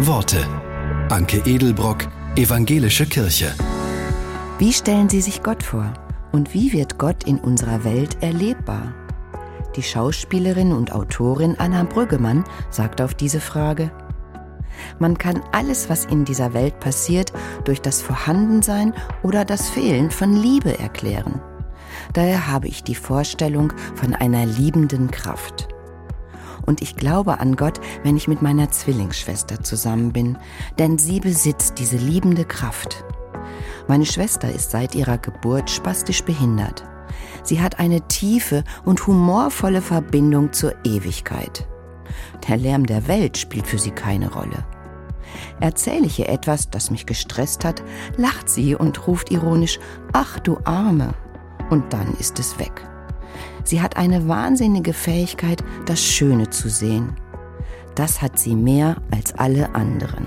Worte. Anke Edelbrock, Evangelische Kirche. Wie stellen Sie sich Gott vor? Und wie wird Gott in unserer Welt erlebbar? Die Schauspielerin und Autorin Anna Brüggemann sagt auf diese Frage, man kann alles, was in dieser Welt passiert, durch das Vorhandensein oder das Fehlen von Liebe erklären. Daher habe ich die Vorstellung von einer liebenden Kraft. Und ich glaube an Gott, wenn ich mit meiner Zwillingsschwester zusammen bin, denn sie besitzt diese liebende Kraft. Meine Schwester ist seit ihrer Geburt spastisch behindert. Sie hat eine tiefe und humorvolle Verbindung zur Ewigkeit. Der Lärm der Welt spielt für sie keine Rolle. Erzähle ich ihr etwas, das mich gestresst hat, lacht sie und ruft ironisch, ach du Arme. Und dann ist es weg. Sie hat eine wahnsinnige Fähigkeit, das Schöne zu sehen. Das hat sie mehr als alle anderen.